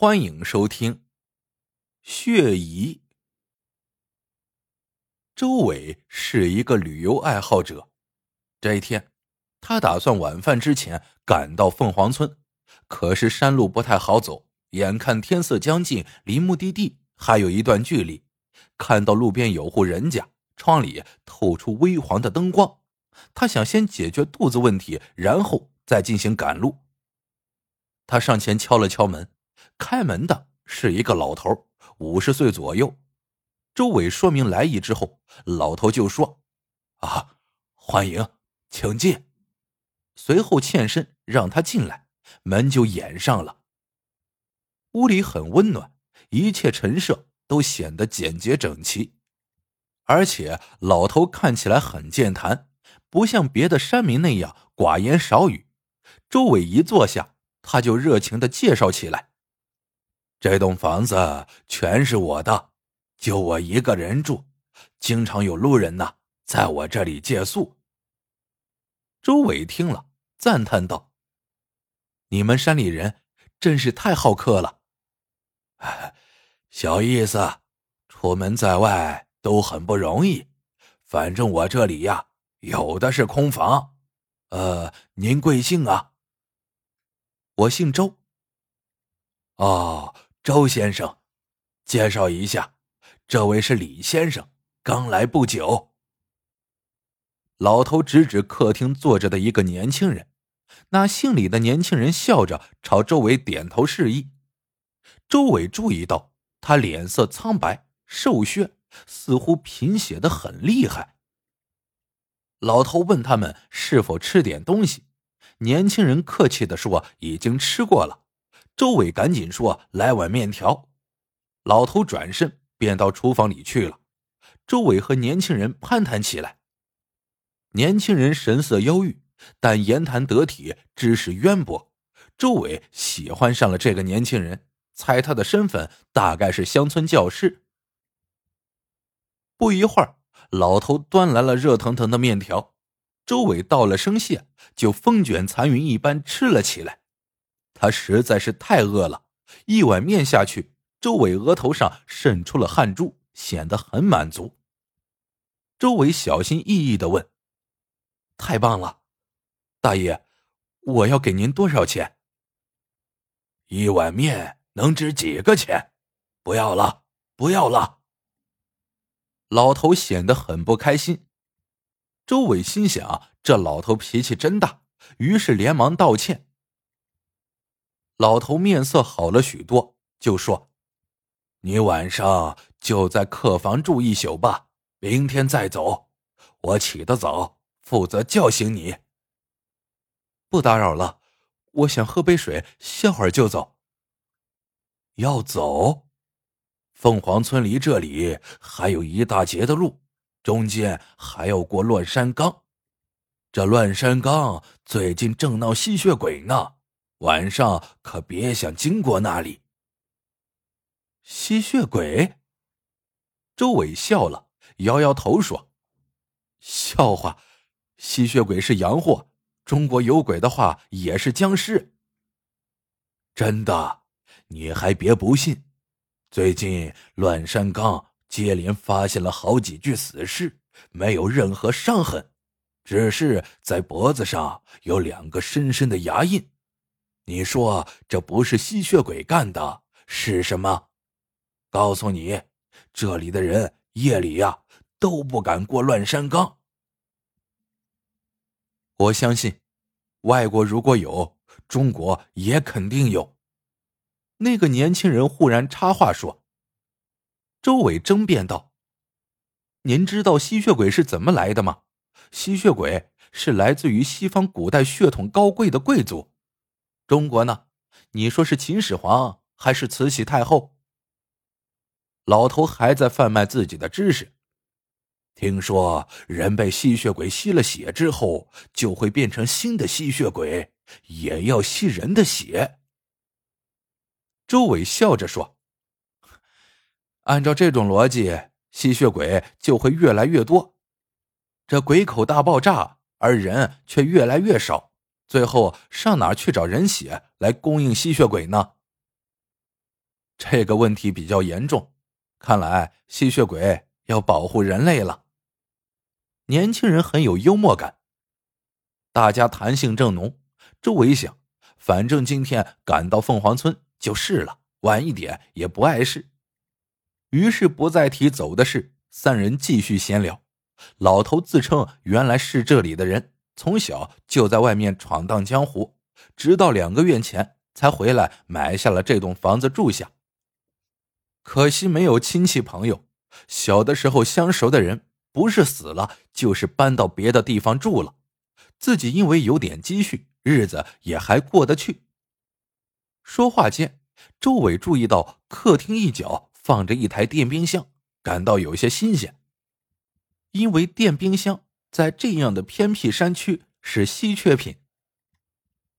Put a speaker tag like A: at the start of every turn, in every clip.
A: 欢迎收听《血疑》。周伟是一个旅游爱好者。这一天，他打算晚饭之前赶到凤凰村，可是山路不太好走，眼看天色将近，离目的地还有一段距离。看到路边有户人家，窗里透出微黄的灯光，他想先解决肚子问题，然后再进行赶路。他上前敲了敲门。开门的是一个老头，五十岁左右。周伟说明来意之后，老头就说：“啊，欢迎，请进。”随后欠身让他进来，门就掩上了。屋里很温暖，一切陈设都显得简洁整齐，而且老头看起来很健谈，不像别的山民那样寡言少语。周伟一坐下，他就热情的介绍起来。这栋房子全是我的，就我一个人住，经常有路人呐在我这里借宿。周伟听了，赞叹道：“你们山里人真是太好客了。”小意思，出门在外都很不容易。反正我这里呀，有的是空房。呃，您贵姓啊？我姓周。哦。周先生，介绍一下，这位是李先生，刚来不久。老头指指客厅坐着的一个年轻人，那姓李的年轻人笑着朝周伟点头示意。周伟注意到他脸色苍白、瘦削，似乎贫血的很厉害。老头问他们是否吃点东西，年轻人客气的说已经吃过了。周伟赶紧说：“来碗面条。”老头转身便到厨房里去了。周伟和年轻人攀谈起来。年轻人神色忧郁，但言谈得体，知识渊博。周伟喜欢上了这个年轻人，猜他的身份大概是乡村教师。不一会儿，老头端来了热腾腾的面条，周伟道了声谢，就风卷残云一般吃了起来。他实在是太饿了，一碗面下去，周伟额头上渗出了汗珠，显得很满足。周伟小心翼翼的问：“太棒了，大爷，我要给您多少钱？”一碗面能值几个钱？不要了，不要了。老头显得很不开心。周伟心想：这老头脾气真大，于是连忙道歉。老头面色好了许多，就说：“你晚上就在客房住一宿吧，明天再走。我起得早，负责叫醒你。”不打扰了，我想喝杯水，歇会儿就走。要走？凤凰村离这里还有一大截的路，中间还要过乱山岗。这乱山岗最近正闹吸血鬼呢。晚上可别想经过那里。吸血鬼。周伟笑了，摇摇头说：“笑话，吸血鬼是洋货。中国有鬼的话，也是僵尸。真的，你还别不信。最近乱山岗接连发现了好几具死尸，没有任何伤痕，只是在脖子上有两个深深的牙印。”你说这不是吸血鬼干的，是什么？告诉你，这里的人夜里呀都不敢过乱山岗。我相信，外国如果有，中国也肯定有。那个年轻人忽然插话说：“周伟争辩道，您知道吸血鬼是怎么来的吗？吸血鬼是来自于西方古代血统高贵的贵族。”中国呢？你说是秦始皇还是慈禧太后？老头还在贩卖自己的知识。听说人被吸血鬼吸了血之后，就会变成新的吸血鬼，也要吸人的血。周伟笑着说：“按照这种逻辑，吸血鬼就会越来越多，这鬼口大爆炸，而人却越来越少。”最后上哪去找人血来供应吸血鬼呢？这个问题比较严重，看来吸血鬼要保护人类了。年轻人很有幽默感，大家谈性正浓。周围想，反正今天赶到凤凰村就是了，晚一点也不碍事。于是不再提走的事，三人继续闲聊。老头自称原来是这里的人，从小就在外面闯荡江湖，直到两个月前才回来买下了这栋房子住下。可惜没有亲戚朋友，小的时候相熟的人。不是死了，就是搬到别的地方住了。自己因为有点积蓄，日子也还过得去。说话间，周伟注意到客厅一角放着一台电冰箱，感到有些新鲜。因为电冰箱在这样的偏僻山区是稀缺品。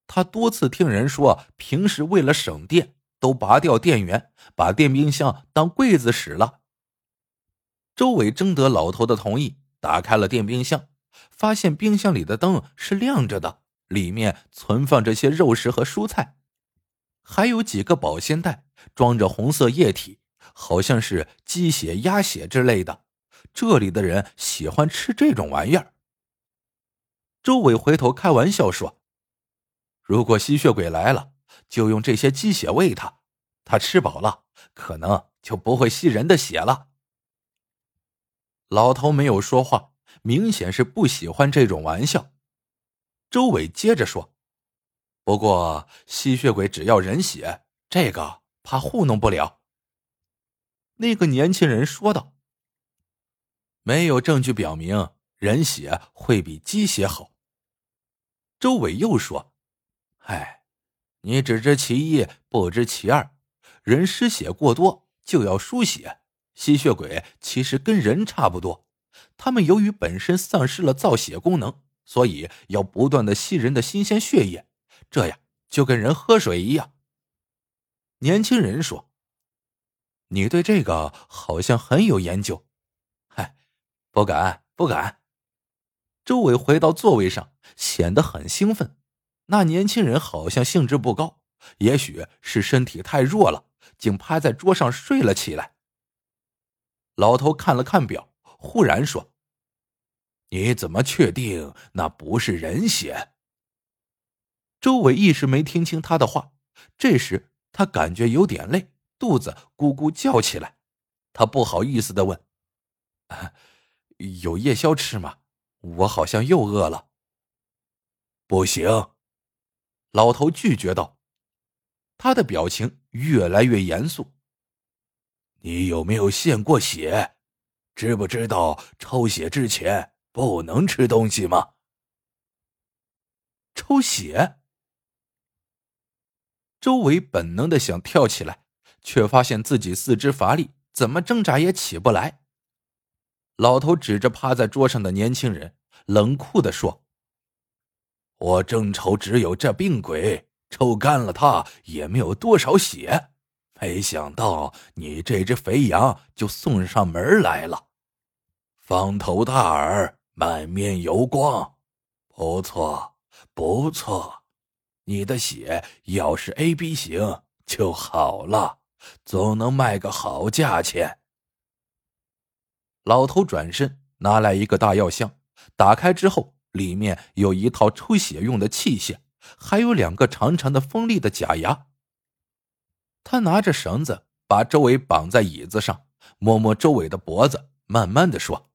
A: 他多次听人说，平时为了省电，都拔掉电源，把电冰箱当柜子使了。周伟征得老头的同意，打开了电冰箱，发现冰箱里的灯是亮着的，里面存放着些肉食和蔬菜，还有几个保鲜袋，装着红色液体，好像是鸡血、鸭血之类的。这里的人喜欢吃这种玩意儿。周伟回头开玩笑说：“如果吸血鬼来了，就用这些鸡血喂他，他吃饱了，可能就不会吸人的血了。”老头没有说话，明显是不喜欢这种玩笑。周伟接着说：“不过吸血鬼只要人血，这个怕糊弄不了。”那个年轻人说道：“没有证据表明人血会比鸡血好。”周伟又说：“哎，你只知其一，不知其二。人失血过多就要输血。”吸血鬼其实跟人差不多，他们由于本身丧失了造血功能，所以要不断的吸人的新鲜血液，这样就跟人喝水一样。年轻人说：“你对这个好像很有研究。”不敢不敢。周伟回到座位上，显得很兴奋。那年轻人好像兴致不高，也许是身体太弱了，竟趴在桌上睡了起来。老头看了看表，忽然说：“你怎么确定那不是人血？”周伟一时没听清他的话。这时他感觉有点累，肚子咕咕叫起来。他不好意思的问：“啊有夜宵吃吗？我好像又饿了。”“不行。”老头拒绝道。他的表情越来越严肃。你有没有献过血？知不知道抽血之前不能吃东西吗？抽血？周围本能的想跳起来，却发现自己四肢乏力，怎么挣扎也起不来。老头指着趴在桌上的年轻人，冷酷的说：“我正愁只有这病鬼，抽干了他也没有多少血。”没想到你这只肥羊就送上门来了，方头大耳，满面油光，不错，不错。你的血要是 A B 型就好了，总能卖个好价钱。老头转身拿来一个大药箱，打开之后，里面有一套抽血用的器械，还有两个长长的锋利的假牙。他拿着绳子把周伟绑在椅子上，摸摸周伟的脖子，慢慢的说：“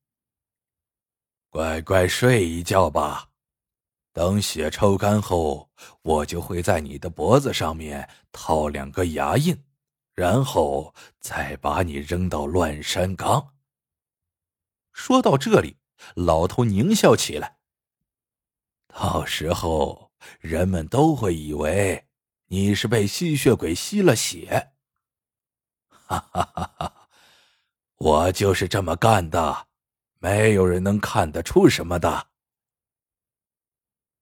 A: 乖乖睡一觉吧，等血抽干后，我就会在你的脖子上面套两个牙印，然后再把你扔到乱山岗。”说到这里，老头狞笑起来。到时候，人们都会以为。你是被吸血鬼吸了血，哈哈哈哈！我就是这么干的，没有人能看得出什么的。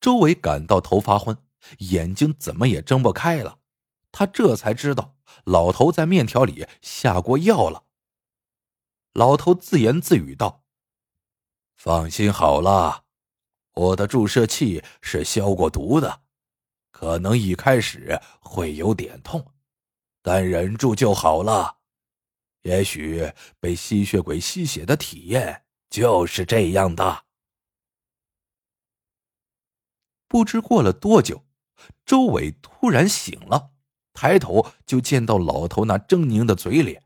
A: 周围感到头发昏，眼睛怎么也睁不开了。他这才知道老头在面条里下过药了。老头自言自语道：“放心好了，我的注射器是消过毒的。”可能一开始会有点痛，但忍住就好了。也许被吸血鬼吸血的体验就是这样的。不知过了多久，周伟突然醒了，抬头就见到老头那狰狞的嘴脸，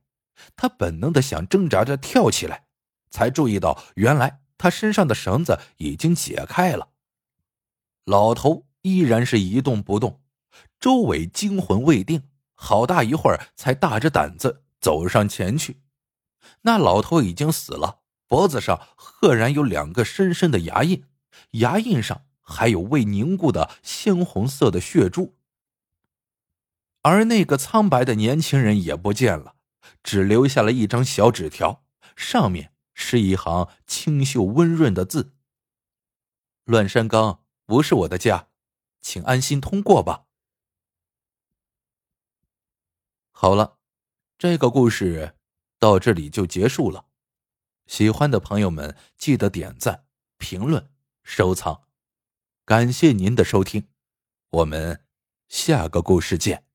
A: 他本能的想挣扎着跳起来，才注意到原来他身上的绳子已经解开了。老头依然是一动不动，周伟惊魂未定，好大一会儿才大着胆子。走上前去，那老头已经死了，脖子上赫然有两个深深的牙印，牙印上还有未凝固的鲜红色的血珠。而那个苍白的年轻人也不见了，只留下了一张小纸条，上面是一行清秀温润的字：“乱山岗不是我的家，请安心通过吧。”好了。这个故事到这里就结束了，喜欢的朋友们记得点赞、评论、收藏，感谢您的收听，我们下个故事见。